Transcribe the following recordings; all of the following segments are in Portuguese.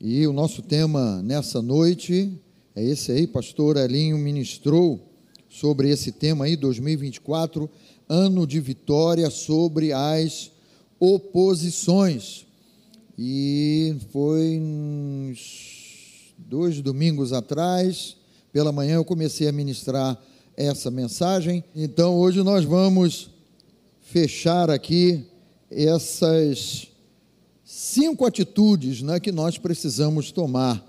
E o nosso tema nessa noite é esse aí, pastor Elinho ministrou sobre esse tema aí, 2024, ano de vitória sobre as oposições. E foi uns dois domingos atrás, pela manhã, eu comecei a ministrar essa mensagem. Então, hoje nós vamos fechar aqui essas cinco atitudes né, que nós precisamos tomar.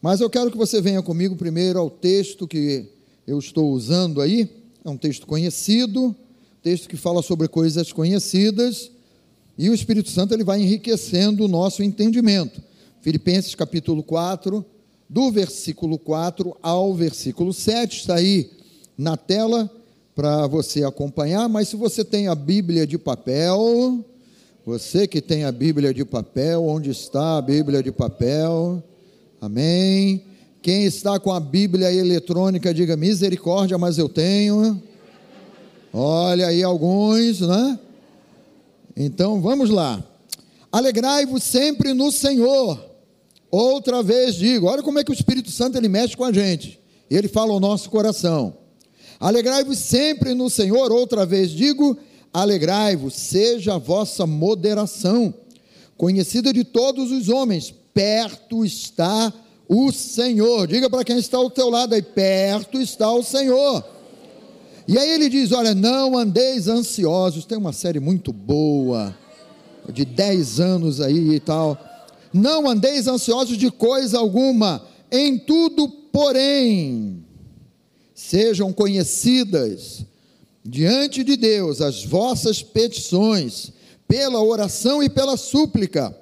Mas eu quero que você venha comigo primeiro ao texto que eu estou usando aí. É um texto conhecido, texto que fala sobre coisas conhecidas, e o Espírito Santo ele vai enriquecendo o nosso entendimento. Filipenses capítulo 4, do versículo 4 ao versículo 7, está aí na tela para você acompanhar, mas se você tem a Bíblia de papel, você que tem a Bíblia de papel, onde está a Bíblia de papel? Amém. Quem está com a Bíblia eletrônica, diga misericórdia, mas eu tenho. Olha aí alguns, né? Então vamos lá. Alegrai-vos sempre no Senhor. Outra vez digo, olha como é que o Espírito Santo ele mexe com a gente. Ele fala ao nosso coração. Alegrai-vos sempre no Senhor. Outra vez digo, Alegrai-vos, seja a vossa moderação conhecida de todos os homens, perto está o Senhor. Diga para quem está ao teu lado aí, perto está o Senhor. E aí ele diz: Olha, não andeis ansiosos. Tem uma série muito boa, de 10 anos aí e tal. Não andeis ansiosos de coisa alguma, em tudo, porém, sejam conhecidas diante de Deus as vossas petições, pela oração e pela súplica,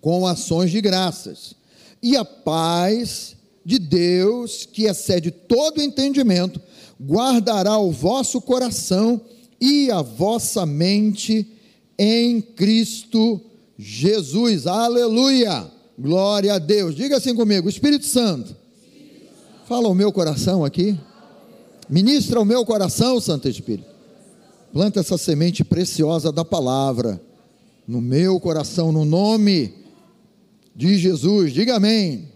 com ações de graças. E a paz de Deus, que excede todo entendimento, guardará o vosso coração e a vossa mente em Cristo Jesus. Aleluia! Glória a Deus. Diga assim comigo: Espírito Santo, fala o meu coração aqui. Ministra o meu coração, Santo Espírito. Planta essa semente preciosa da palavra no meu coração, no nome de Jesus. Diga amém.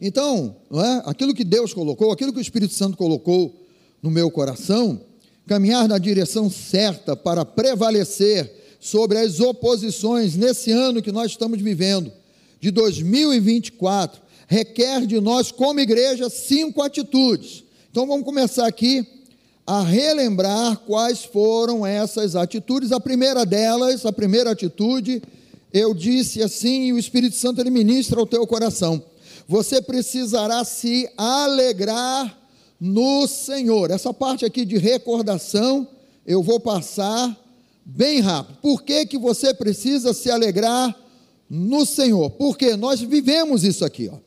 Então, não é? aquilo que Deus colocou, aquilo que o Espírito Santo colocou no meu coração, caminhar na direção certa para prevalecer sobre as oposições nesse ano que nós estamos vivendo, de 2024, requer de nós, como igreja, cinco atitudes então vamos começar aqui a relembrar quais foram essas atitudes. A primeira delas, a primeira atitude, eu disse assim, e o Espírito Santo ele ministra ao teu coração. Você precisará se alegrar no Senhor. Essa parte aqui de recordação, eu vou passar bem rápido. Por que, que você precisa se alegrar no Senhor? Porque nós vivemos isso aqui, ó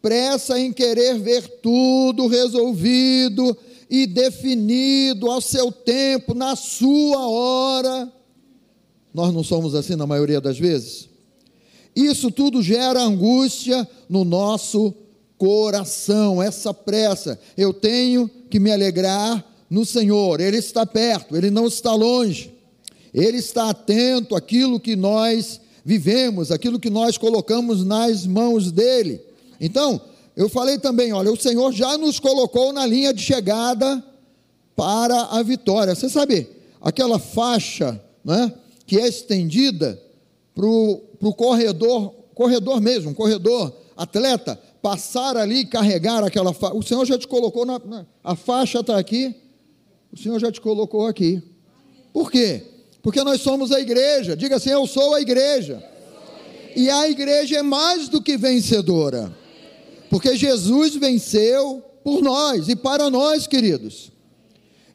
pressa em querer ver tudo resolvido e definido ao seu tempo, na sua hora. Nós não somos assim na maioria das vezes? Isso tudo gera angústia no nosso coração, essa pressa. Eu tenho que me alegrar no Senhor, Ele está perto, Ele não está longe, Ele está atento àquilo que nós vivemos, aquilo que nós colocamos nas mãos dEle. Então, eu falei também, olha, o Senhor já nos colocou na linha de chegada para a vitória. Você sabe, aquela faixa né, que é estendida para o corredor, corredor mesmo, corredor, atleta, passar ali e carregar aquela faixa. O Senhor já te colocou na, na a faixa está aqui, o Senhor já te colocou aqui. Por quê? Porque nós somos a igreja. Diga assim: Eu sou a igreja. E a igreja é mais do que vencedora. Porque Jesus venceu por nós e para nós, queridos.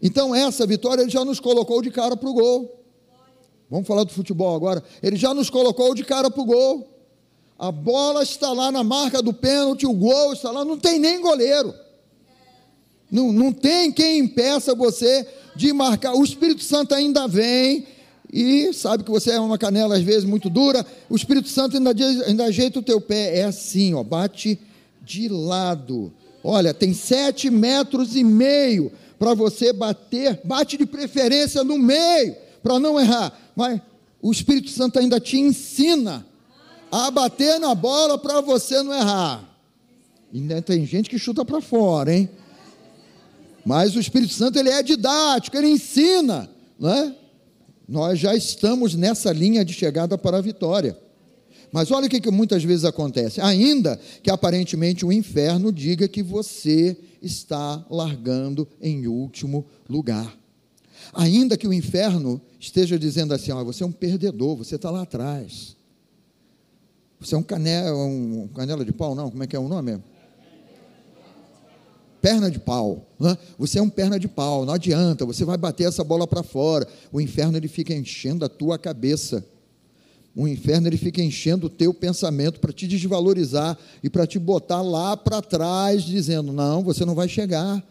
Então, essa vitória ele já nos colocou de cara para o gol. Vamos falar do futebol agora. Ele já nos colocou de cara para o gol. A bola está lá na marca do pênalti, o gol está lá, não tem nem goleiro. Não, não tem quem impeça você de marcar. O Espírito Santo ainda vem e sabe que você é uma canela às vezes muito dura. O Espírito Santo ainda, ainda ajeita o teu pé. É assim, ó, bate de lado. Olha, tem sete metros e meio para você bater, bate de preferência no meio, para não errar. Mas o Espírito Santo ainda te ensina a bater na bola para você não errar. E tem gente que chuta para fora, hein? Mas o Espírito Santo ele é didático, ele ensina, não é? Nós já estamos nessa linha de chegada para a vitória. Mas olha o que, que muitas vezes acontece. Ainda que aparentemente o inferno diga que você está largando em último lugar. Ainda que o inferno esteja dizendo assim: ó, você é um perdedor, você está lá atrás. Você é um canela, um canela de pau, não? Como é que é o nome? Perna de pau. Né? Você é um perna de pau, não adianta, você vai bater essa bola para fora. O inferno ele fica enchendo a tua cabeça. O inferno ele fica enchendo o teu pensamento para te desvalorizar e para te botar lá para trás, dizendo: não, você não vai chegar.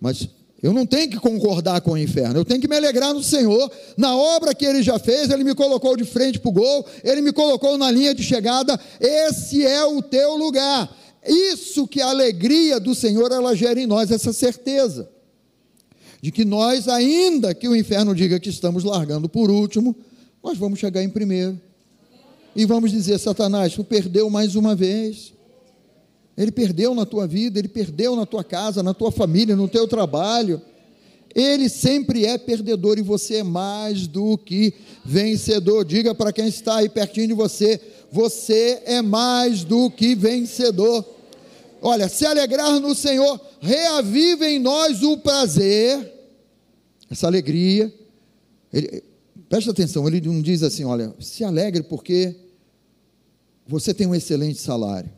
Mas eu não tenho que concordar com o inferno, eu tenho que me alegrar no Senhor, na obra que ele já fez, ele me colocou de frente para o gol, ele me colocou na linha de chegada, esse é o teu lugar. Isso que a alegria do Senhor ela gera em nós, essa certeza de que nós, ainda que o inferno diga que estamos largando por último, nós vamos chegar em primeiro. E vamos dizer, Satanás, tu perdeu mais uma vez. Ele perdeu na tua vida, ele perdeu na tua casa, na tua família, no teu trabalho. Ele sempre é perdedor e você é mais do que vencedor. Diga para quem está aí pertinho de você: você é mais do que vencedor. Olha, se alegrar no Senhor, reaviva em nós o prazer, essa alegria. Ele, Presta atenção, ele não diz assim: olha, se alegre porque você tem um excelente salário.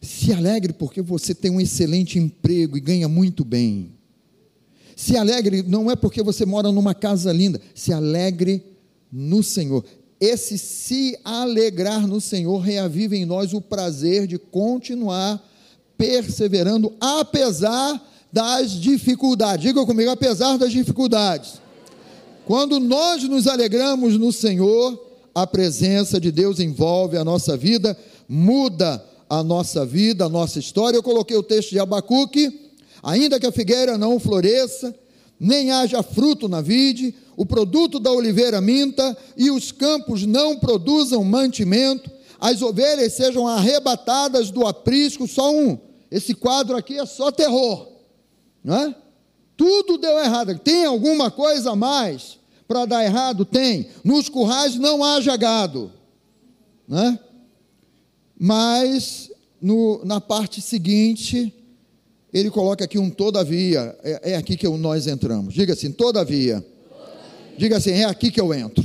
Se alegre porque você tem um excelente emprego e ganha muito bem. Se alegre não é porque você mora numa casa linda, se alegre no Senhor. Esse se alegrar no Senhor reaviva em nós o prazer de continuar perseverando apesar das dificuldades. Diga comigo, apesar das dificuldades. Quando nós nos alegramos no Senhor, a presença de Deus envolve a nossa vida, muda a nossa vida, a nossa história. Eu coloquei o texto de Abacuque: ainda que a figueira não floresça, nem haja fruto na vide, o produto da oliveira minta, e os campos não produzam mantimento, as ovelhas sejam arrebatadas do aprisco, só um. Esse quadro aqui é só terror, não é? Tudo deu errado. Tem alguma coisa a mais para dar errado? Tem. Nos currais não haja gado. Né? Mas no, na parte seguinte, ele coloca aqui um todavia. É, é aqui que eu, nós entramos. Diga assim, todavia. todavia. Diga assim, é aqui que eu entro.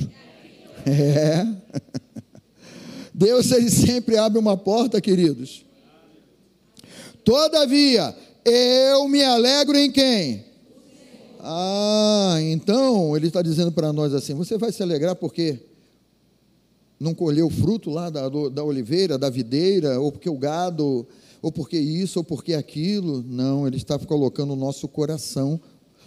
É. Deus ele sempre abre uma porta, queridos. Todavia, eu me alegro em quem? Ah, então ele está dizendo para nós assim: você vai se alegrar porque não colheu fruto lá da, da oliveira, da videira, ou porque o gado, ou porque isso, ou porque aquilo. Não, ele está colocando o nosso coração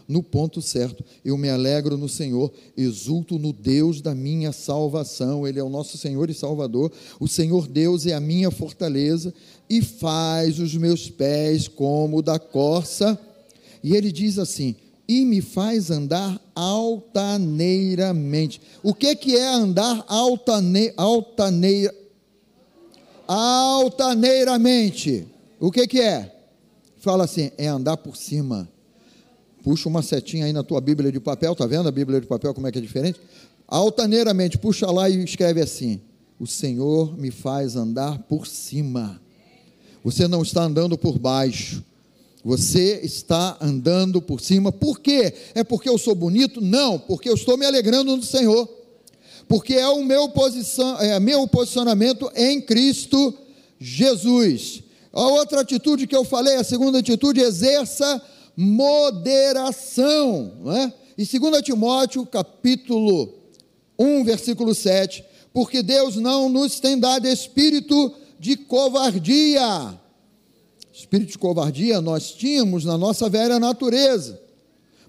no ponto certo. Eu me alegro no Senhor, exulto no Deus da minha salvação. Ele é o nosso Senhor e Salvador. O Senhor Deus é a minha fortaleza e faz os meus pés como da corça. E ele diz assim: e me faz andar altaneiramente. O que, que é andar altane, altaneira, altaneiramente? O que, que é? Fala assim, é andar por cima. Puxa uma setinha aí na tua Bíblia de papel, tá vendo a Bíblia de papel como é que é diferente? Altaneiramente, puxa lá e escreve assim: O Senhor me faz andar por cima. Você não está andando por baixo você está andando por cima. Por quê? É porque eu sou bonito? Não, porque eu estou me alegrando no Senhor. Porque é o meu, posição, é meu posicionamento em Cristo Jesus. A outra atitude que eu falei, a segunda atitude, exerça moderação. Não é? E 2 Timóteo, capítulo 1, versículo 7, porque Deus não nos tem dado espírito de covardia, Espírito de covardia nós tínhamos na nossa velha natureza.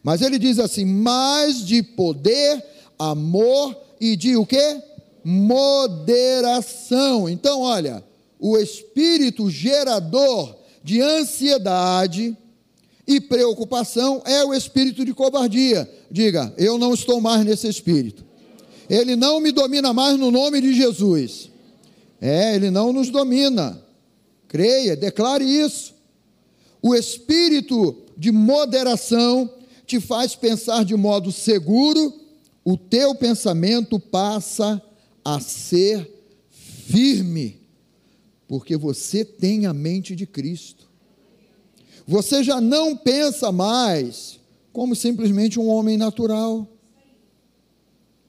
Mas ele diz assim: mais de poder, amor e de o que? Moderação. Então, olha, o espírito gerador de ansiedade e preocupação é o espírito de covardia. Diga, eu não estou mais nesse espírito. Ele não me domina mais no nome de Jesus. É, ele não nos domina. Creia, declare isso. O espírito de moderação te faz pensar de modo seguro, o teu pensamento passa a ser firme, porque você tem a mente de Cristo. Você já não pensa mais como simplesmente um homem natural.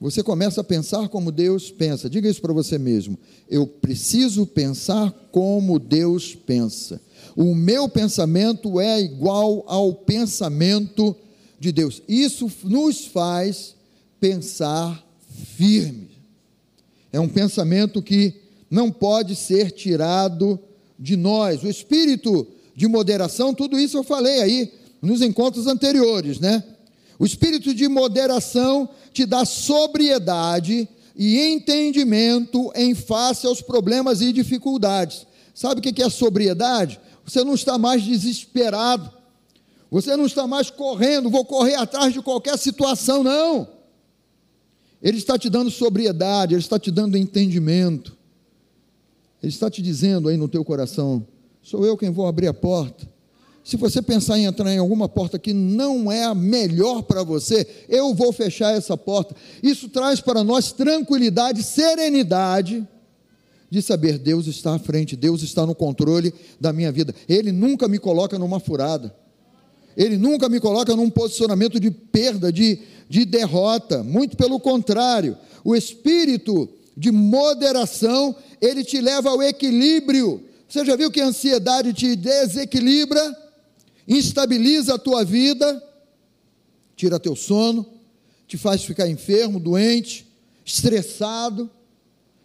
Você começa a pensar como Deus pensa. Diga isso para você mesmo. Eu preciso pensar como Deus pensa. O meu pensamento é igual ao pensamento de Deus. Isso nos faz pensar firme. É um pensamento que não pode ser tirado de nós. O espírito de moderação, tudo isso eu falei aí nos encontros anteriores, né? O espírito de moderação te dá sobriedade e entendimento em face aos problemas e dificuldades. Sabe o que é sobriedade? Você não está mais desesperado. Você não está mais correndo, vou correr atrás de qualquer situação, não. Ele está te dando sobriedade, ele está te dando entendimento. Ele está te dizendo aí no teu coração: sou eu quem vou abrir a porta. Se você pensar em entrar em alguma porta que não é a melhor para você, eu vou fechar essa porta. Isso traz para nós tranquilidade, serenidade de saber Deus está à frente, Deus está no controle da minha vida. Ele nunca me coloca numa furada. Ele nunca me coloca num posicionamento de perda, de, de derrota. Muito pelo contrário. O espírito de moderação, ele te leva ao equilíbrio. Você já viu que a ansiedade te desequilibra, instabiliza a tua vida, tira teu sono, te faz ficar enfermo, doente, estressado.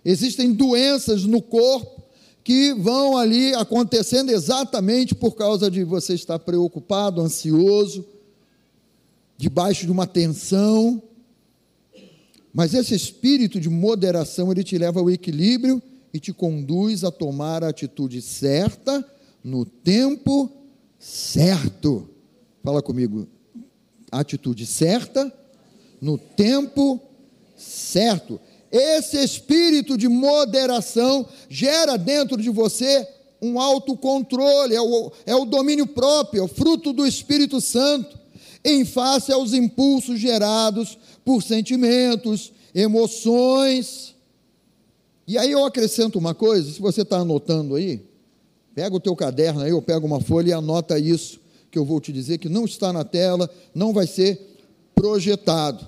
Existem doenças no corpo que vão ali acontecendo exatamente por causa de você estar preocupado, ansioso, debaixo de uma tensão. Mas esse espírito de moderação, ele te leva ao equilíbrio e te conduz a tomar a atitude certa no tempo certo. Fala comigo. Atitude certa no tempo certo. Esse espírito de moderação gera dentro de você um autocontrole, é o, é o domínio próprio, é o fruto do Espírito Santo, em face aos impulsos gerados por sentimentos, emoções. E aí eu acrescento uma coisa, se você está anotando aí, pega o teu caderno aí, ou pega uma folha e anota isso, que eu vou te dizer, que não está na tela, não vai ser projetado.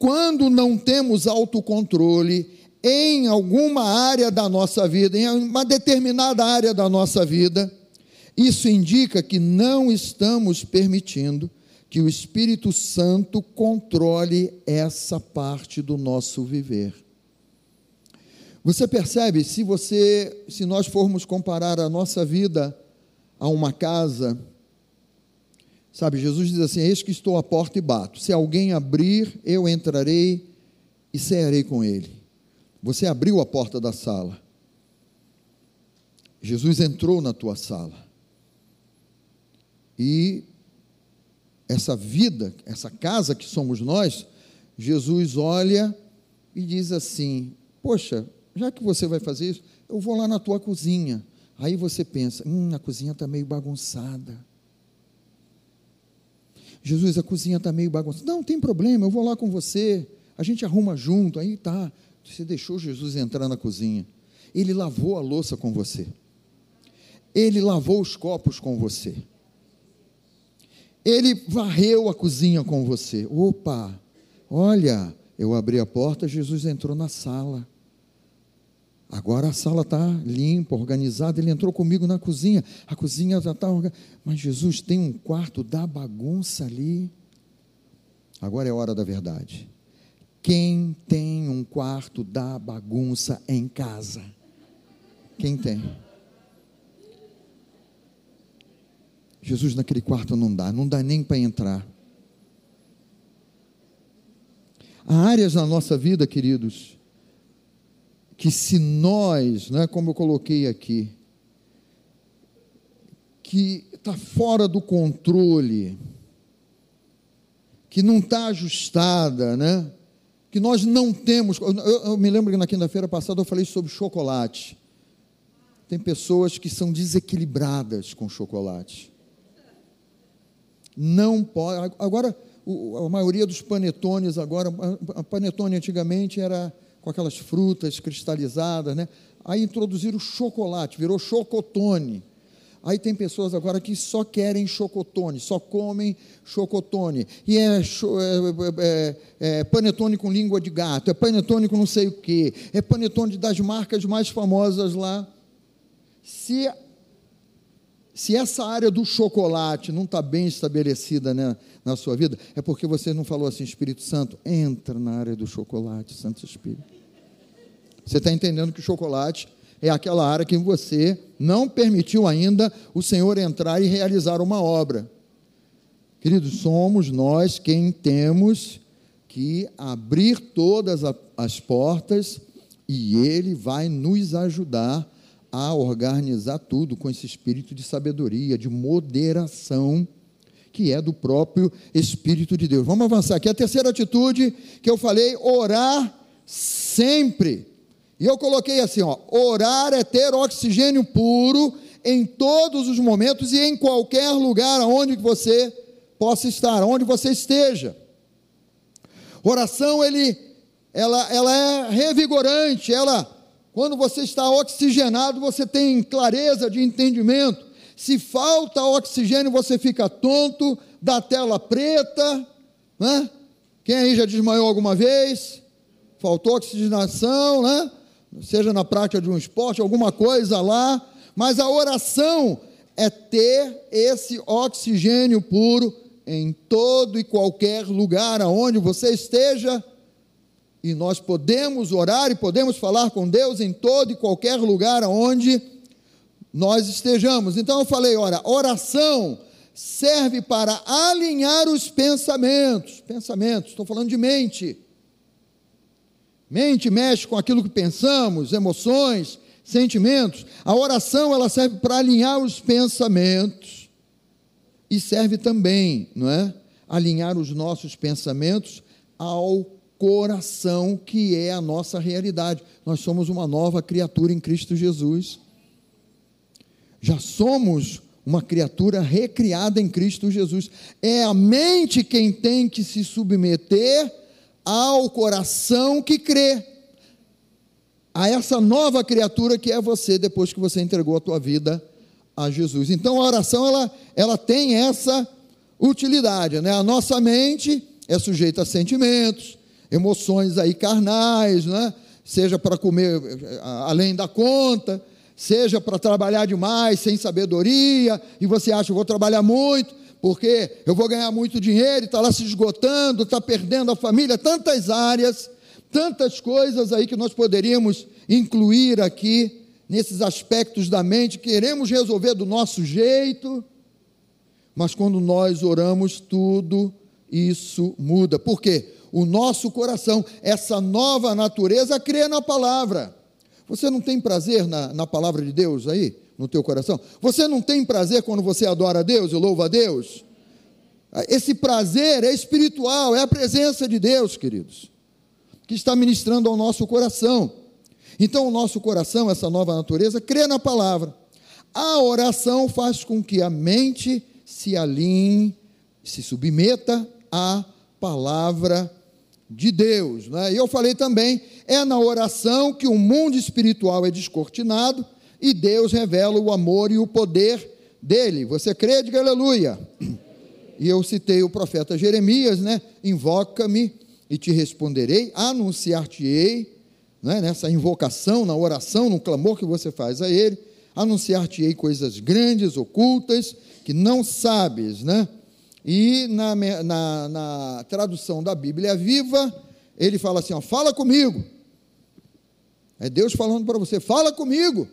Quando não temos autocontrole em alguma área da nossa vida, em uma determinada área da nossa vida, isso indica que não estamos permitindo que o Espírito Santo controle essa parte do nosso viver. Você percebe, se você, se nós formos comparar a nossa vida a uma casa, Sabe, Jesus diz assim: Eis que estou à porta e bato. Se alguém abrir, eu entrarei e cearei com ele. Você abriu a porta da sala. Jesus entrou na tua sala. E essa vida, essa casa que somos nós, Jesus olha e diz assim: Poxa, já que você vai fazer isso, eu vou lá na tua cozinha. Aí você pensa: Hum, a cozinha está meio bagunçada. Jesus, a cozinha está meio bagunçada. Não, tem problema, eu vou lá com você. A gente arruma junto. Aí tá. Você deixou Jesus entrar na cozinha. Ele lavou a louça com você. Ele lavou os copos com você. Ele varreu a cozinha com você. Opa, olha, eu abri a porta, Jesus entrou na sala. Agora a sala está limpa, organizada. Ele entrou comigo na cozinha. A cozinha já está organizada. Mas Jesus tem um quarto da bagunça ali. Agora é hora da verdade. Quem tem um quarto da bagunça em casa? Quem tem? Jesus naquele quarto não dá, não dá nem para entrar. Há áreas na nossa vida, queridos, que se nós, né, como eu coloquei aqui, que está fora do controle, que não está ajustada, né? que nós não temos. Eu, eu me lembro que na quinta-feira passada eu falei sobre chocolate. Tem pessoas que são desequilibradas com chocolate. Não pode. Agora, a maioria dos panetones agora, a panetone antigamente era com aquelas frutas cristalizadas, né? Aí introduziram o chocolate, virou chocotone. Aí tem pessoas agora que só querem chocotone, só comem chocotone. E é, é, é, é, panetone com língua de gato, é panetone com não sei o quê, é panetone das marcas mais famosas lá. Se, se essa área do chocolate não está bem estabelecida né, na sua vida, é porque você não falou assim, Espírito Santo, entra na área do chocolate, Santo Espírito. Você está entendendo que o chocolate é aquela área que você não permitiu ainda o Senhor entrar e realizar uma obra. Queridos, somos nós quem temos que abrir todas as portas e Ele vai nos ajudar a organizar tudo com esse espírito de sabedoria, de moderação, que é do próprio Espírito de Deus. Vamos avançar aqui. A terceira atitude que eu falei, orar sempre. E eu coloquei assim, ó, orar é ter oxigênio puro em todos os momentos e em qualquer lugar onde você possa estar, onde você esteja. Oração ele ela, ela é revigorante, ela quando você está oxigenado, você tem clareza de entendimento. Se falta oxigênio, você fica tonto, dá tela preta, né? Quem aí já desmaiou alguma vez? Faltou oxigenação, né? seja na prática de um esporte, alguma coisa lá, mas a oração é ter esse oxigênio puro em todo e qualquer lugar aonde você esteja. E nós podemos orar e podemos falar com Deus em todo e qualquer lugar aonde nós estejamos. Então eu falei, ora, oração serve para alinhar os pensamentos. Pensamentos, estou falando de mente Mente mexe com aquilo que pensamos, emoções, sentimentos. A oração ela serve para alinhar os pensamentos e serve também, não é? Alinhar os nossos pensamentos ao coração que é a nossa realidade. Nós somos uma nova criatura em Cristo Jesus. Já somos uma criatura recriada em Cristo Jesus. É a mente quem tem que se submeter ao coração que crê, a essa nova criatura que é você depois que você entregou a tua vida a Jesus. Então a oração ela, ela tem essa utilidade, né? A nossa mente é sujeita a sentimentos, emoções aí carnais, né? Seja para comer além da conta, seja para trabalhar demais sem sabedoria, e você acha, vou trabalhar muito, porque eu vou ganhar muito dinheiro, está lá se esgotando, está perdendo a família, tantas áreas, tantas coisas aí que nós poderíamos incluir aqui nesses aspectos da mente, queremos resolver do nosso jeito, mas quando nós oramos, tudo isso muda. Por quê? O nosso coração, essa nova natureza, crê na palavra. Você não tem prazer na, na palavra de Deus aí? no teu coração? Você não tem prazer quando você adora a Deus e louva a Deus? Esse prazer é espiritual, é a presença de Deus, queridos, que está ministrando ao nosso coração. Então, o nosso coração, essa nova natureza, crê na palavra. A oração faz com que a mente se alinhe, se submeta à palavra de Deus. Né? E eu falei também, é na oração que o mundo espiritual é descortinado e Deus revela o amor e o poder dele. Você crê? Diga aleluia. E eu citei o profeta Jeremias, né? Invoca-me e te responderei, anunciar-te-ei, né? nessa invocação, na oração, no clamor que você faz a ele, anunciar-te-ei coisas grandes, ocultas, que não sabes, né? E na, na, na tradução da Bíblia viva, ele fala assim: ó, fala comigo. É Deus falando para você, fala comigo.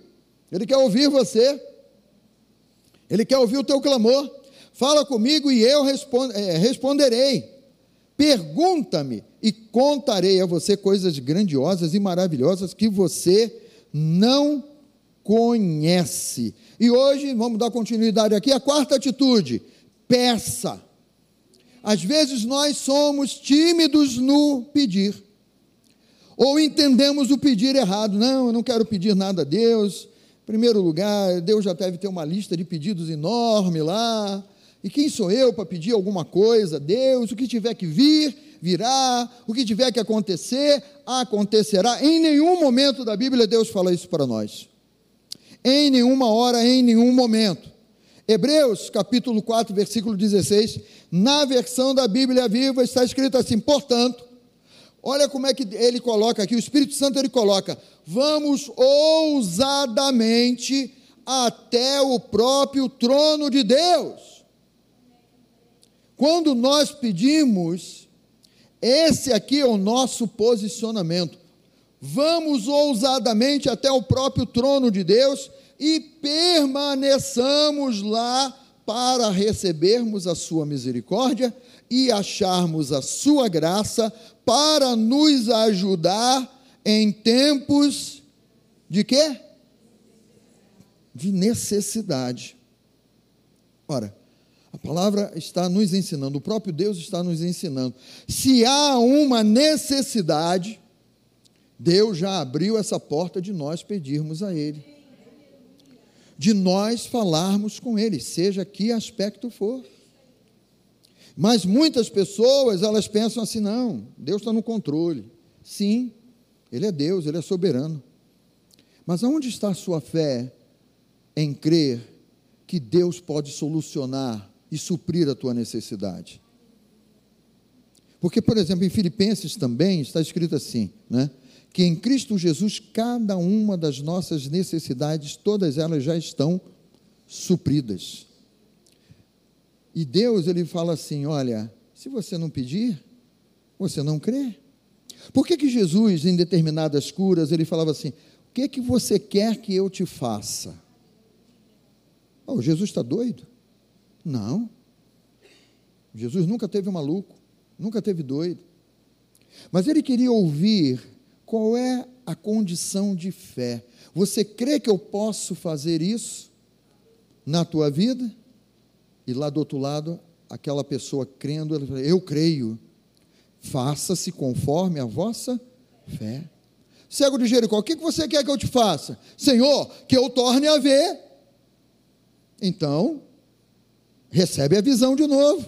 Ele quer ouvir você. Ele quer ouvir o teu clamor. Fala comigo e eu é, responderei. Pergunta-me e contarei a você coisas grandiosas e maravilhosas que você não conhece. E hoje, vamos dar continuidade aqui, a quarta atitude: peça. Às vezes nós somos tímidos no pedir. Ou entendemos o pedir errado. Não, eu não quero pedir nada a Deus. Em primeiro lugar, Deus já deve ter uma lista de pedidos enorme lá. E quem sou eu para pedir alguma coisa? Deus, o que tiver que vir, virá. O que tiver que acontecer, acontecerá. Em nenhum momento da Bíblia Deus fala isso para nós. Em nenhuma hora, em nenhum momento. Hebreus capítulo 4, versículo 16, na versão da Bíblia Viva está escrito assim: portanto, olha como é que ele coloca aqui, o Espírito Santo ele coloca: vamos ousadamente até o próprio trono de Deus. Quando nós pedimos, esse aqui é o nosso posicionamento. Vamos ousadamente até o próprio trono de Deus e permaneçamos lá para recebermos a sua misericórdia e acharmos a sua graça para nos ajudar em tempos de quê? De necessidade. Ora, a palavra está nos ensinando, o próprio Deus está nos ensinando. Se há uma necessidade, Deus já abriu essa porta de nós pedirmos a Ele de nós falarmos com Ele, seja que aspecto for. Mas muitas pessoas, elas pensam assim: não, Deus está no controle. Sim, Ele é Deus, Ele é soberano. Mas aonde está a sua fé em crer que Deus pode solucionar e suprir a tua necessidade? Porque, por exemplo, em Filipenses também está escrito assim, né? Que em Cristo Jesus cada uma das nossas necessidades, todas elas já estão supridas. E Deus, ele fala assim: olha, se você não pedir, você não crê. Por que, que Jesus, em determinadas curas, ele falava assim: o que, que você quer que eu te faça? Oh, Jesus está doido? Não. Jesus nunca teve maluco, nunca teve doido. Mas ele queria ouvir qual é a condição de fé? Você crê que eu posso fazer isso na tua vida? E lá do outro lado, aquela pessoa crendo, ela fala, eu creio. Faça-se conforme a vossa fé. Cego de Jericó, o que você quer que eu te faça? Senhor, que eu torne a ver. Então, recebe a visão de novo.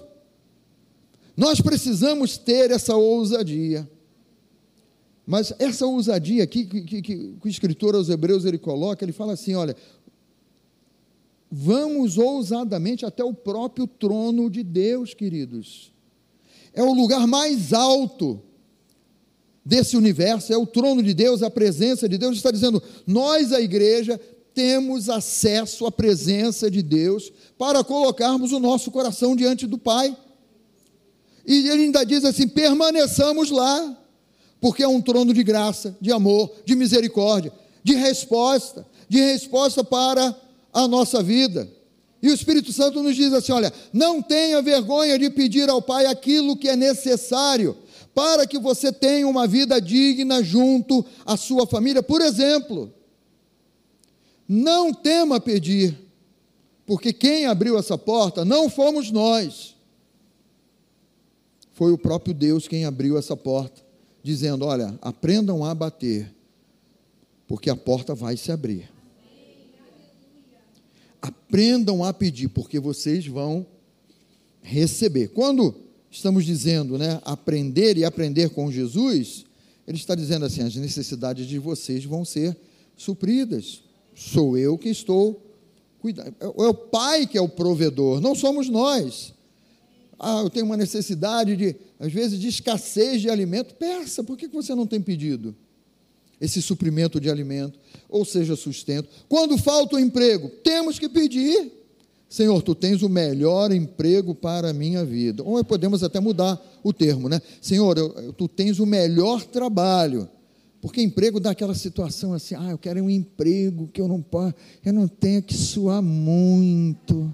Nós precisamos ter essa ousadia. Mas essa ousadia aqui que, que, que, o escritor aos Hebreus ele coloca, ele fala assim: olha, vamos ousadamente até o próprio trono de Deus, queridos. É o lugar mais alto desse universo, é o trono de Deus, a presença de Deus. Está dizendo, nós, a igreja, temos acesso à presença de Deus para colocarmos o nosso coração diante do Pai. E ele ainda diz assim: permaneçamos lá porque é um trono de graça, de amor, de misericórdia, de resposta, de resposta para a nossa vida. E o Espírito Santo nos diz assim: olha, não tenha vergonha de pedir ao Pai aquilo que é necessário para que você tenha uma vida digna junto à sua família. Por exemplo, não tema pedir, porque quem abriu essa porta não fomos nós, foi o próprio Deus quem abriu essa porta dizendo: Olha, aprendam a bater, porque a porta vai se abrir. Aprendam a pedir, porque vocês vão receber. Quando estamos dizendo, né, aprender e aprender com Jesus, ele está dizendo assim: as necessidades de vocês vão ser supridas. Sou eu que estou cuidando. É o Pai que é o provedor, não somos nós. Ah, eu tenho uma necessidade de, às vezes, de escassez de alimento. Peça, por que você não tem pedido esse suprimento de alimento, ou seja, sustento? Quando falta o emprego, temos que pedir. Senhor, tu tens o melhor emprego para a minha vida. Ou podemos até mudar o termo, né? Senhor, eu, tu tens o melhor trabalho. Porque emprego dá aquela situação assim, ah, eu quero um emprego que eu não posso, eu não tenho que suar muito.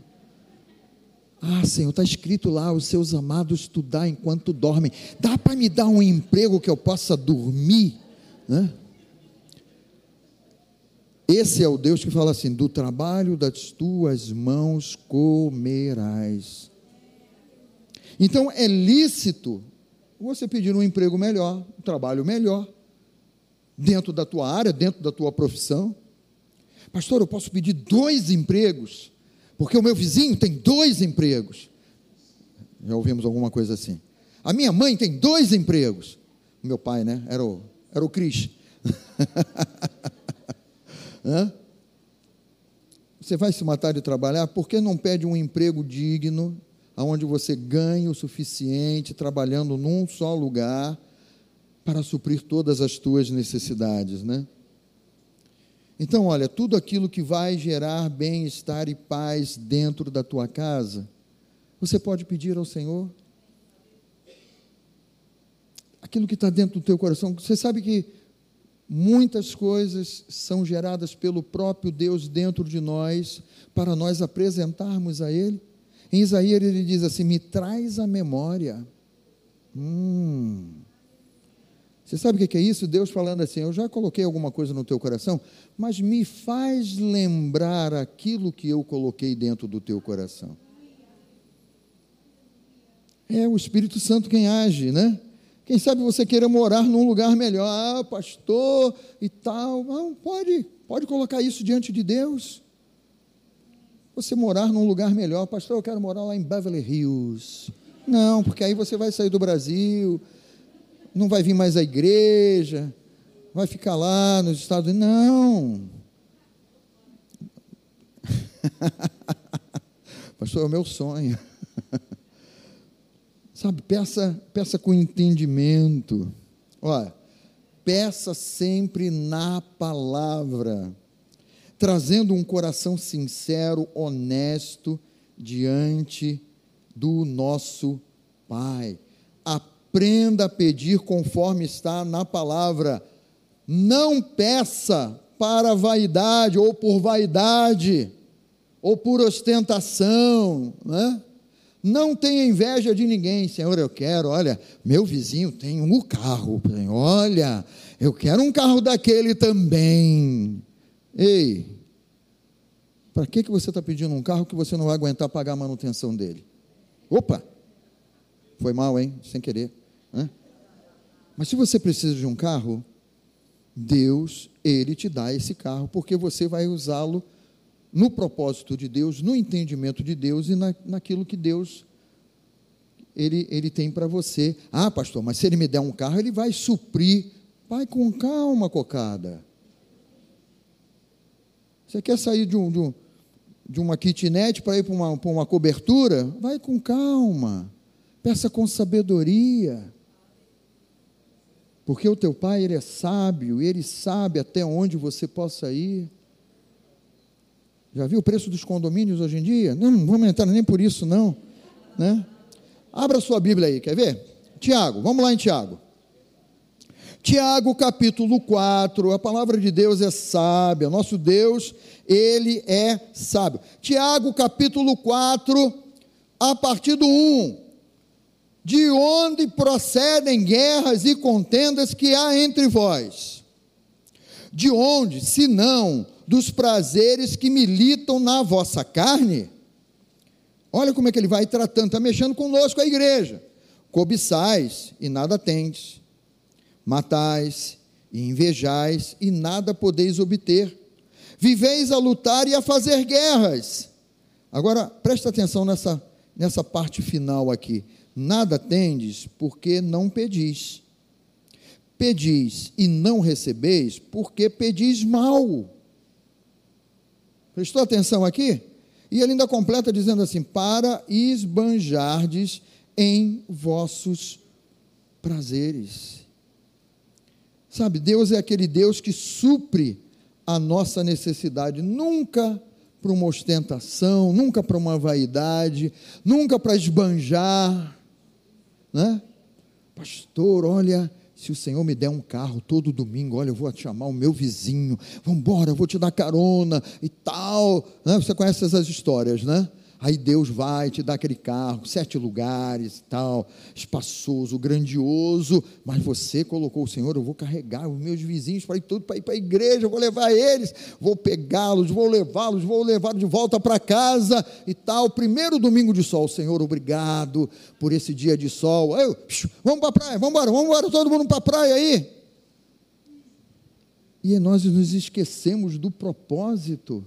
Ah, Senhor, está escrito lá: os seus amados estudar enquanto dormem. Dá para me dar um emprego que eu possa dormir? Né? Esse é o Deus que fala assim: do trabalho das tuas mãos comerás. Então é lícito você pedir um emprego melhor, um trabalho melhor, dentro da tua área, dentro da tua profissão. Pastor, eu posso pedir dois empregos, porque o meu vizinho tem dois empregos. Já ouvimos alguma coisa assim. A minha mãe tem dois empregos. Meu pai, né? Era o, era o Cris. você vai se matar de trabalhar? Por que não pede um emprego digno, onde você ganhe o suficiente, trabalhando num só lugar, para suprir todas as tuas necessidades, né? Então, olha, tudo aquilo que vai gerar bem-estar e paz dentro da tua casa, você pode pedir ao Senhor. Aquilo que está dentro do teu coração, você sabe que muitas coisas são geradas pelo próprio Deus dentro de nós, para nós apresentarmos a Ele. Em Isaías ele diz assim: Me traz a memória. Hum. Você sabe o que é isso? Deus falando assim: Eu já coloquei alguma coisa no teu coração, mas me faz lembrar aquilo que eu coloquei dentro do teu coração. É o Espírito Santo quem age, né? Quem sabe você queira morar num lugar melhor, ah, pastor e tal. Não, pode, pode colocar isso diante de Deus. Você morar num lugar melhor, pastor, eu quero morar lá em Beverly Hills. Não, porque aí você vai sair do Brasil, não vai vir mais à igreja, vai ficar lá nos Estados Unidos. Não. Pastor, é o meu sonho. Sabe, peça, peça com entendimento. Olha, peça sempre na palavra, trazendo um coração sincero, honesto diante do nosso Pai. Aprenda a pedir conforme está na palavra. Não peça para vaidade ou por vaidade ou por ostentação, né? Não tenha inveja de ninguém, Senhor. Eu quero, olha, meu vizinho tem um carro, olha, eu quero um carro daquele também. Ei, para que, que você está pedindo um carro que você não vai aguentar pagar a manutenção dele? Opa, foi mal, hein? Sem querer. Mas se você precisa de um carro, Deus, Ele te dá esse carro, porque você vai usá-lo no propósito de Deus, no entendimento de Deus e na, naquilo que Deus ele, ele tem para você. Ah, pastor, mas se ele me der um carro, ele vai suprir. Vai com calma, cocada. Você quer sair de, um, de, um, de uma kitnet para ir para uma, uma cobertura? Vai com calma. Peça com sabedoria. Porque o teu pai, ele é sábio, ele sabe até onde você possa ir. Já viu o preço dos condomínios hoje em dia? Não, não vamos entrar nem por isso, não. Né? Abra sua Bíblia aí, quer ver? Tiago, vamos lá em Tiago. Tiago capítulo 4, a palavra de Deus é sábia, nosso Deus, ele é sábio. Tiago capítulo 4, a partir do 1 de onde procedem guerras e contendas que há entre vós? De onde, se não dos prazeres que militam na vossa carne? Olha como é que ele vai tratando, está mexendo conosco a igreja. Cobiçais e nada tendes, matais e invejais e nada podeis obter. Viveis a lutar e a fazer guerras. Agora, presta atenção nessa, nessa parte final aqui Nada tendes, porque não pedis. Pedis e não recebeis, porque pedis mal. Prestou atenção aqui? E ele ainda completa dizendo assim: para esbanjardes em vossos prazeres. Sabe, Deus é aquele Deus que supre a nossa necessidade, nunca para uma ostentação, nunca para uma vaidade, nunca para esbanjar, né? Pastor, olha, se o Senhor me der um carro todo domingo, olha, eu vou chamar o meu vizinho, vamos embora, eu vou te dar carona e tal. Né? Você conhece essas histórias, né? Aí Deus vai te dar aquele carro, sete lugares e tal, espaçoso, grandioso, mas você colocou o Senhor, eu vou carregar os meus vizinhos para ir tudo para ir para a igreja, eu vou levar eles, vou pegá-los, vou levá-los, vou levar de volta para casa e tal. Primeiro domingo de sol, Senhor, obrigado por esse dia de sol. Eu, vamos para a praia, vamos embora, vamos embora, todo mundo para a praia aí. E nós nos esquecemos do propósito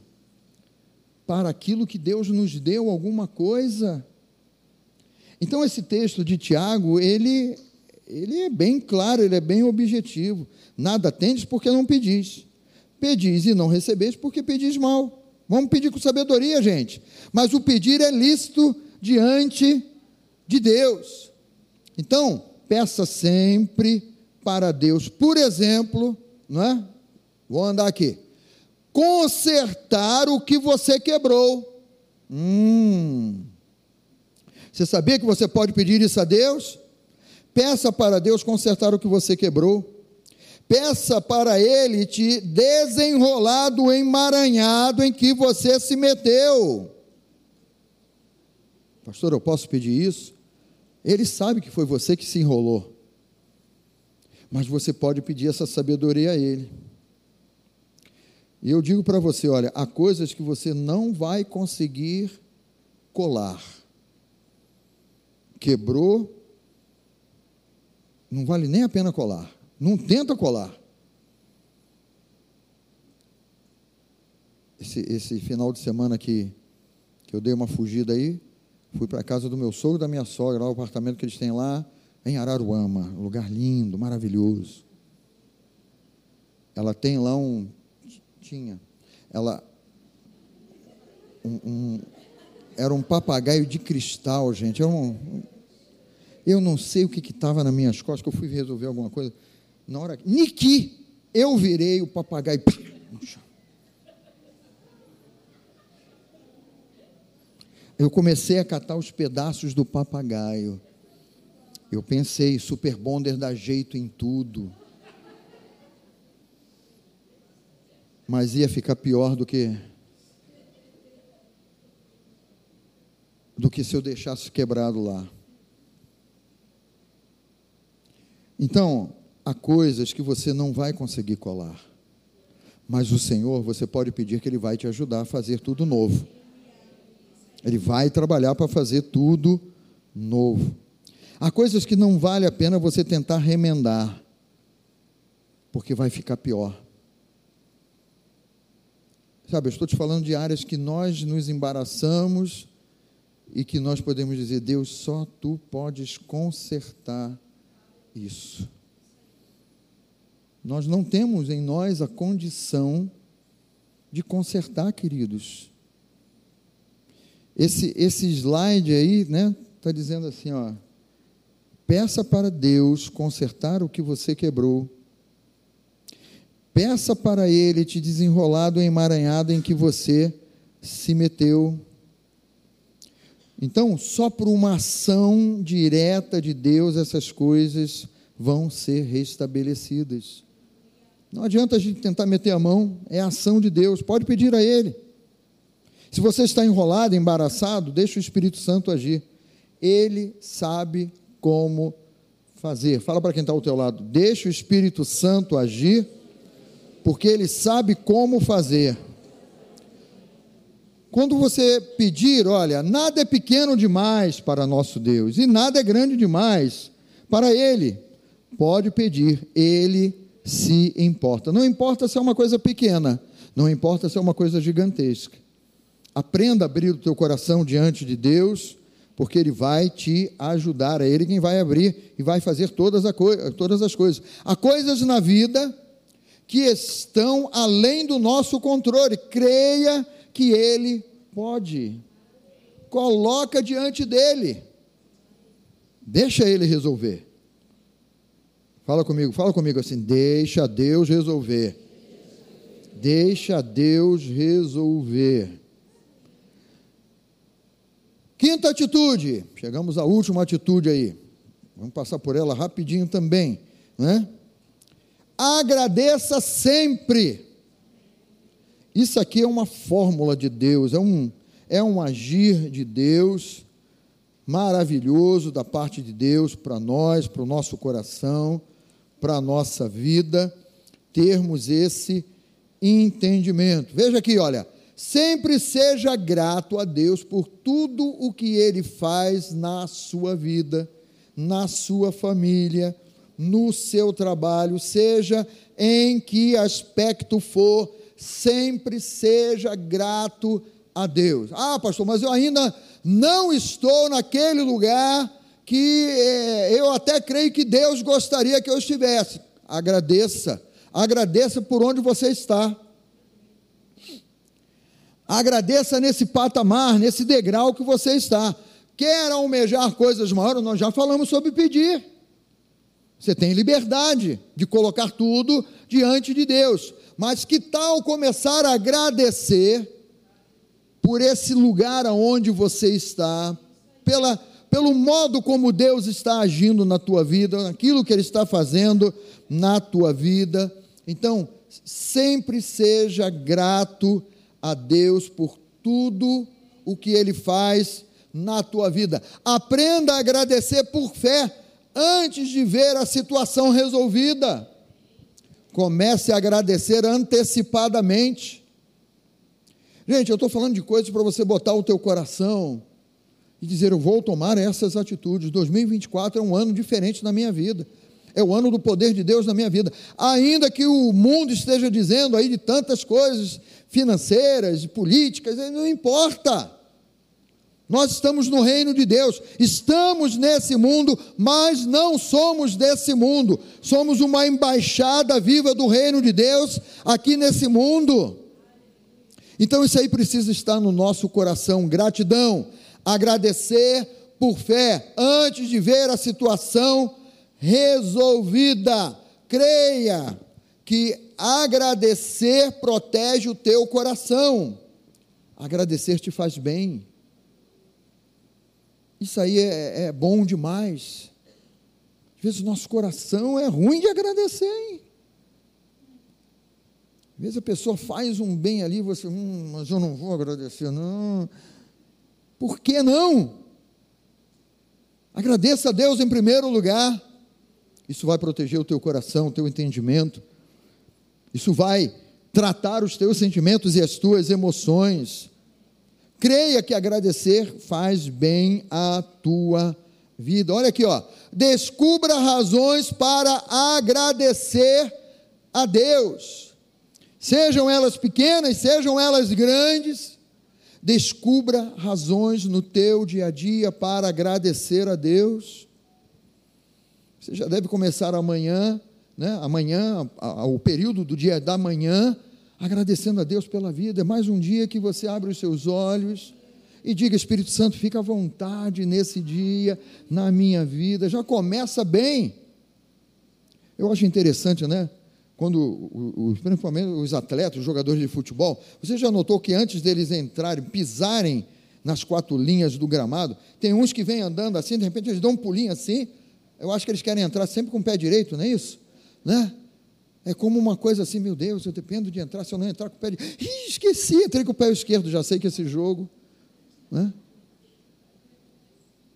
para aquilo que Deus nos deu alguma coisa. Então esse texto de Tiago, ele ele é bem claro, ele é bem objetivo. Nada tendes porque não pedis. Pedis e não recebeis porque pedis mal. Vamos pedir com sabedoria, gente. Mas o pedir é lícito diante de Deus. Então, peça sempre para Deus, por exemplo, não é? Vou andar aqui. Consertar o que você quebrou. Hum. Você sabia que você pode pedir isso a Deus? Peça para Deus consertar o que você quebrou. Peça para Ele te desenrolar do emaranhado em que você se meteu. Pastor, eu posso pedir isso? Ele sabe que foi você que se enrolou. Mas você pode pedir essa sabedoria a Ele. E eu digo para você: olha, há coisas que você não vai conseguir colar. Quebrou, não vale nem a pena colar. Não tenta colar. Esse, esse final de semana que, que eu dei uma fugida aí, fui para a casa do meu sogro e da minha sogra, lá o apartamento que eles têm lá, em Araruama, um lugar lindo, maravilhoso. Ela tem lá um. Tinha. Ela. Um, um, era um papagaio de cristal, gente. Era um, eu não sei o que estava nas minhas costas, que eu fui resolver alguma coisa. Na hora. Niki, eu virei o papagaio. Eu comecei a catar os pedaços do papagaio. Eu pensei, Super Bonder dá jeito em tudo. Mas ia ficar pior do que do que se eu deixasse quebrado lá. Então, há coisas que você não vai conseguir colar. Mas o Senhor, você pode pedir que Ele vai te ajudar a fazer tudo novo. Ele vai trabalhar para fazer tudo novo. Há coisas que não vale a pena você tentar remendar, porque vai ficar pior. Sabe, eu estou te falando de áreas que nós nos embaraçamos e que nós podemos dizer: Deus, só tu podes consertar isso. Nós não temos em nós a condição de consertar, queridos. Esse, esse slide aí, né, está dizendo assim, ó, peça para Deus consertar o que você quebrou. Peça para Ele te desenrolar do emaranhado em que você se meteu. Então, só por uma ação direta de Deus essas coisas vão ser restabelecidas. Não adianta a gente tentar meter a mão, é a ação de Deus, pode pedir a Ele. Se você está enrolado, embaraçado, deixa o Espírito Santo agir. Ele sabe como fazer. Fala para quem está ao teu lado, deixa o Espírito Santo agir, porque ele sabe como fazer. Quando você pedir, olha, nada é pequeno demais para nosso Deus e nada é grande demais para Ele. Pode pedir, Ele se importa. Não importa se é uma coisa pequena, não importa se é uma coisa gigantesca. Aprenda a abrir o teu coração diante de Deus, porque Ele vai te ajudar. É Ele quem vai abrir e vai fazer todas, todas as coisas. Há coisas na vida que estão além do nosso controle. Creia que Ele pode. Coloca diante dele. Deixa ele resolver. Fala comigo, fala comigo assim: deixa Deus resolver. Deixa Deus resolver. Quinta atitude, chegamos à última atitude aí. Vamos passar por ela rapidinho também, né? Agradeça sempre. Isso aqui é uma fórmula de Deus, é um, é um agir de Deus maravilhoso da parte de Deus para nós, para o nosso coração, para a nossa vida, termos esse entendimento. Veja aqui, olha, sempre seja grato a Deus por tudo o que Ele faz na sua vida, na sua família, no seu trabalho, seja em que aspecto for, sempre seja grato a Deus. Ah, pastor, mas eu ainda não estou naquele lugar que eh, eu até creio que Deus gostaria que eu estivesse. Agradeça, agradeça por onde você está. Agradeça nesse patamar, nesse degrau que você está. Quer almejar coisas maiores? Nós já falamos sobre pedir. Você tem liberdade de colocar tudo diante de Deus. Mas que tal começar a agradecer por esse lugar aonde você está, pela, pelo modo como Deus está agindo na tua vida, naquilo que Ele está fazendo na tua vida. Então, sempre seja grato a Deus por tudo o que Ele faz na tua vida. Aprenda a agradecer por fé antes de ver a situação resolvida. Comece a agradecer antecipadamente. Gente, eu estou falando de coisas para você botar o teu coração e dizer: eu vou tomar essas atitudes. 2024 é um ano diferente na minha vida. É o ano do poder de Deus na minha vida. Ainda que o mundo esteja dizendo aí de tantas coisas financeiras, políticas, não importa. Nós estamos no reino de Deus, estamos nesse mundo, mas não somos desse mundo. Somos uma embaixada viva do reino de Deus aqui nesse mundo. Então isso aí precisa estar no nosso coração, gratidão, agradecer por fé antes de ver a situação resolvida. Creia que agradecer protege o teu coração. Agradecer te faz bem. Isso aí é, é bom demais. Às vezes o nosso coração é ruim de agradecer. Hein? Às vezes a pessoa faz um bem ali, você, hum, mas eu não vou agradecer, não. Por que não? Agradeça a Deus em primeiro lugar. Isso vai proteger o teu coração, o teu entendimento. Isso vai tratar os teus sentimentos e as tuas emoções. Creia que agradecer faz bem à tua vida. Olha aqui, ó. Descubra razões para agradecer a Deus. Sejam elas pequenas, sejam elas grandes. Descubra razões no teu dia a dia para agradecer a Deus. Você já deve começar amanhã, né? Amanhã, o período do dia da manhã, agradecendo a Deus pela vida. É mais um dia que você abre os seus olhos e diga: Espírito Santo, fica à vontade nesse dia, na minha vida. Já começa bem. Eu acho interessante, né? Quando, principalmente os atletas, os jogadores de futebol, você já notou que antes deles entrarem, pisarem nas quatro linhas do gramado, tem uns que vêm andando assim, de repente eles dão um pulinho assim. Eu acho que eles querem entrar sempre com o pé direito, não é isso? Né? É como uma coisa assim, meu Deus, eu dependo de entrar, se eu não entrar com o pé de... Ih, esqueci, entrei com o pé esquerdo, já sei que esse jogo... Né?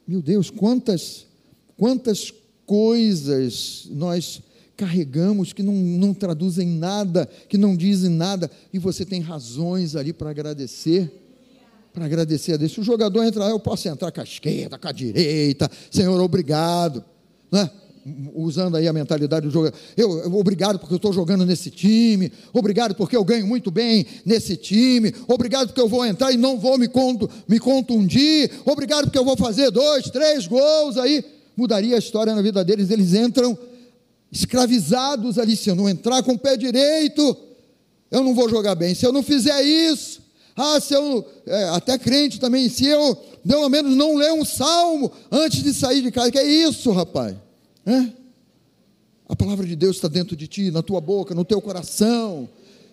Meu Deus, quantas, quantas coisas nós carregamos que não, não traduzem nada, que não dizem nada, e você tem razões ali para agradecer, para agradecer a Deus. Se o jogador entrar, eu posso entrar com a esquerda, com a direita, Senhor, obrigado. Não é? Usando aí a mentalidade do jogador, eu, eu, obrigado porque eu estou jogando nesse time, obrigado porque eu ganho muito bem nesse time, obrigado porque eu vou entrar e não vou me, conto, me contundir, obrigado porque eu vou fazer dois, três gols aí, mudaria a história na vida deles, eles entram escravizados ali, se eu não entrar com o pé direito, eu não vou jogar bem, se eu não fizer isso, ah, se eu, é, até crente também, se eu pelo menos não ler um salmo antes de sair de casa, que é isso rapaz, é? A palavra de Deus está dentro de ti, na tua boca, no teu coração.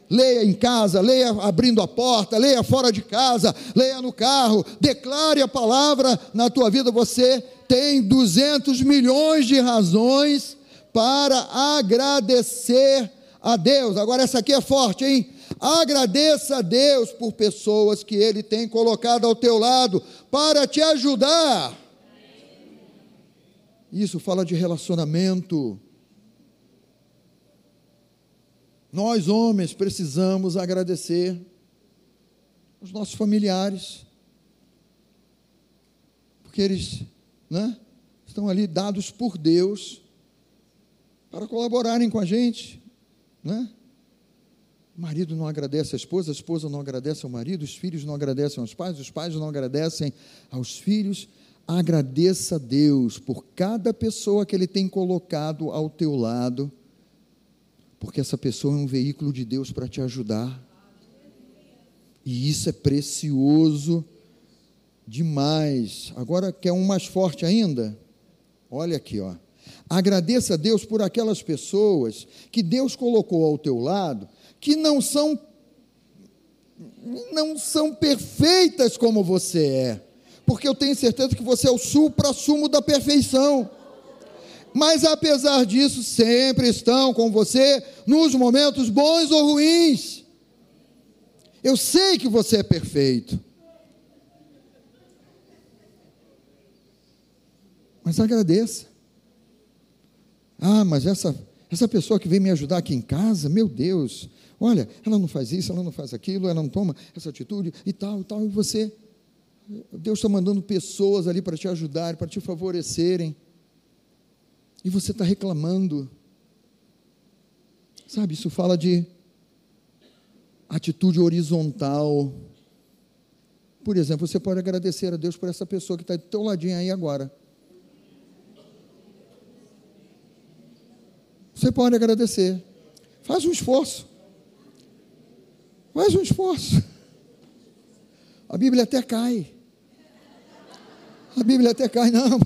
Leia em casa, leia abrindo a porta, leia fora de casa, leia no carro, declare a palavra na tua vida. Você tem 200 milhões de razões para agradecer a Deus. Agora, essa aqui é forte, hein? Agradeça a Deus por pessoas que Ele tem colocado ao teu lado para te ajudar isso fala de relacionamento. Nós, homens, precisamos agradecer os nossos familiares, porque eles né, estão ali dados por Deus para colaborarem com a gente, né? O marido não agradece a esposa, a esposa não agradece ao marido, os filhos não agradecem aos pais, os pais não agradecem aos filhos. Agradeça a Deus por cada pessoa que Ele tem colocado ao teu lado, porque essa pessoa é um veículo de Deus para te ajudar. E isso é precioso demais. Agora, quer um mais forte ainda? Olha aqui, ó. Agradeça a Deus por aquelas pessoas que Deus colocou ao teu lado, que não são não são perfeitas como você é, porque eu tenho certeza que você é o supra-sumo da perfeição. Mas apesar disso, sempre estão com você nos momentos bons ou ruins. Eu sei que você é perfeito. Mas agradeça. Ah, mas essa, essa pessoa que vem me ajudar aqui em casa, meu Deus, olha, ela não faz isso, ela não faz aquilo, ela não toma essa atitude e tal, e tal, e você, Deus está mandando pessoas ali para te ajudar, para te favorecerem, e você está reclamando, sabe, isso fala de atitude horizontal. Por exemplo, você pode agradecer a Deus por essa pessoa que está do teu ladinho aí agora. Você pode agradecer. Faz um esforço. Faz um esforço. A Bíblia até cai. A Bíblia até cai, não.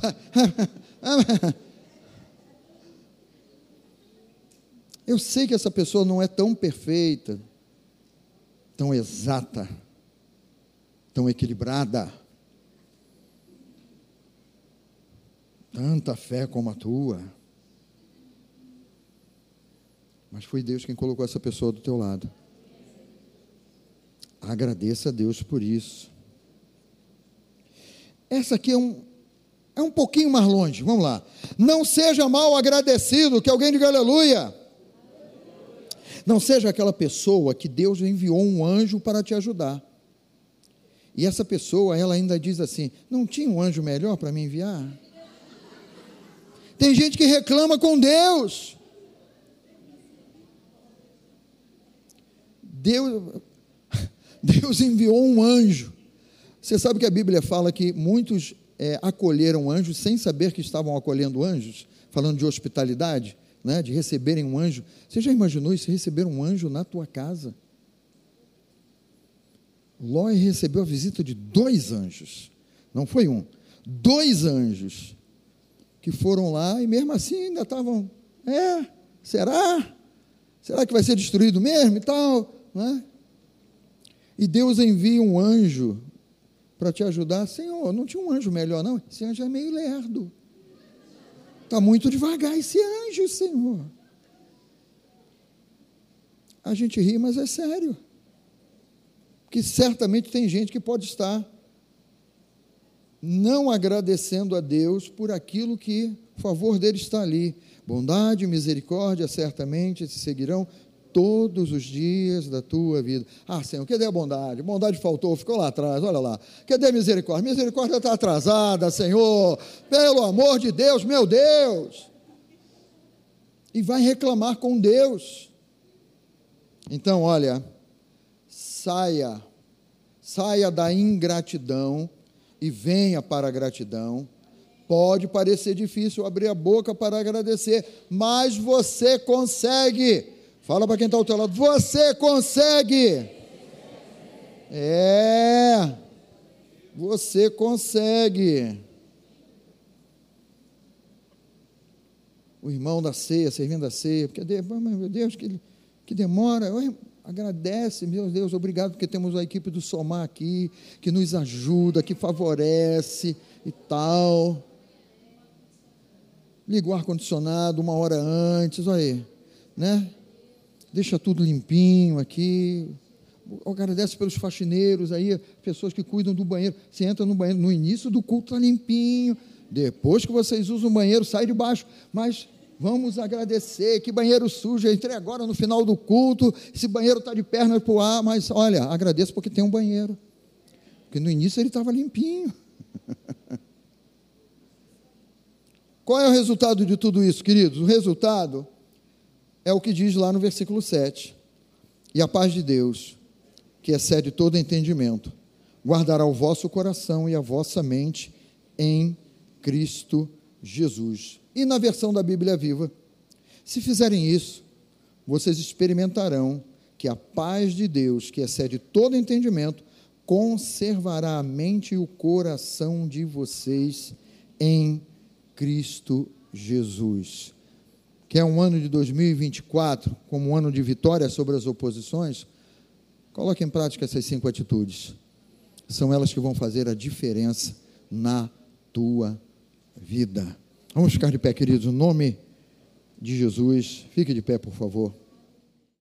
Eu sei que essa pessoa não é tão perfeita, tão exata, tão equilibrada. Tanta fé como a tua. Mas foi Deus quem colocou essa pessoa do teu lado. Agradeça a Deus por isso. Essa aqui é um, é um pouquinho mais longe. Vamos lá. Não seja mal agradecido, que alguém diga aleluia. Não seja aquela pessoa que Deus enviou um anjo para te ajudar. E essa pessoa, ela ainda diz assim: não tinha um anjo melhor para me enviar? Tem gente que reclama com Deus. Deus, Deus enviou um anjo. Você sabe que a Bíblia fala que muitos é, acolheram anjos sem saber que estavam acolhendo anjos, falando de hospitalidade, né, de receberem um anjo. Você já imaginou isso, receber um anjo na tua casa? Ló recebeu a visita de dois anjos, não foi um, dois anjos, que foram lá e mesmo assim ainda estavam, é, será? Será que vai ser destruído mesmo e tal? Né? E Deus envia um anjo para te ajudar. Senhor, não tinha um anjo melhor, não? Esse anjo é meio lerdo. Está muito devagar esse anjo, Senhor. A gente ri, mas é sério. Que certamente tem gente que pode estar não agradecendo a Deus por aquilo que o favor dele está ali. Bondade misericórdia certamente se seguirão todos os dias da tua vida. Ah, Senhor, cadê a bondade? Bondade faltou, ficou lá atrás, olha lá. Cadê a misericórdia? Misericórdia está atrasada, Senhor. Pelo amor de Deus, meu Deus. E vai reclamar com Deus. Então, olha, saia, saia da ingratidão e venha para a gratidão. Pode parecer difícil abrir a boca para agradecer, mas você consegue. Fala para quem está ao teu lado, você consegue. É, você consegue. O irmão da ceia, servindo a ceia, porque meu Deus, que, que demora. Agradece, meu Deus, obrigado porque temos a equipe do Somar aqui, que nos ajuda, que favorece e tal. Liga o ar-condicionado uma hora antes, olha aí, né? Deixa tudo limpinho aqui. Agradece pelos faxineiros aí, pessoas que cuidam do banheiro. Você entra no banheiro, no início do culto está limpinho. Depois que vocês usam o banheiro, sai de baixo. Mas vamos agradecer. Que banheiro sujo. Eu entrei agora no final do culto. Esse banheiro está de perna para o ar. Mas olha, agradeço porque tem um banheiro. Porque no início ele estava limpinho. Qual é o resultado de tudo isso, queridos? O resultado é o que diz lá no versículo 7. E a paz de Deus, que excede todo entendimento, guardará o vosso coração e a vossa mente em Cristo Jesus. E na versão da Bíblia Viva, se fizerem isso, vocês experimentarão que a paz de Deus, que excede todo entendimento, conservará a mente e o coração de vocês em Cristo Jesus. Que é um ano de 2024 como um ano de vitória sobre as oposições, coloque em prática essas cinco atitudes. São elas que vão fazer a diferença na tua vida. Vamos ficar de pé, queridos, no nome de Jesus. Fique de pé, por favor.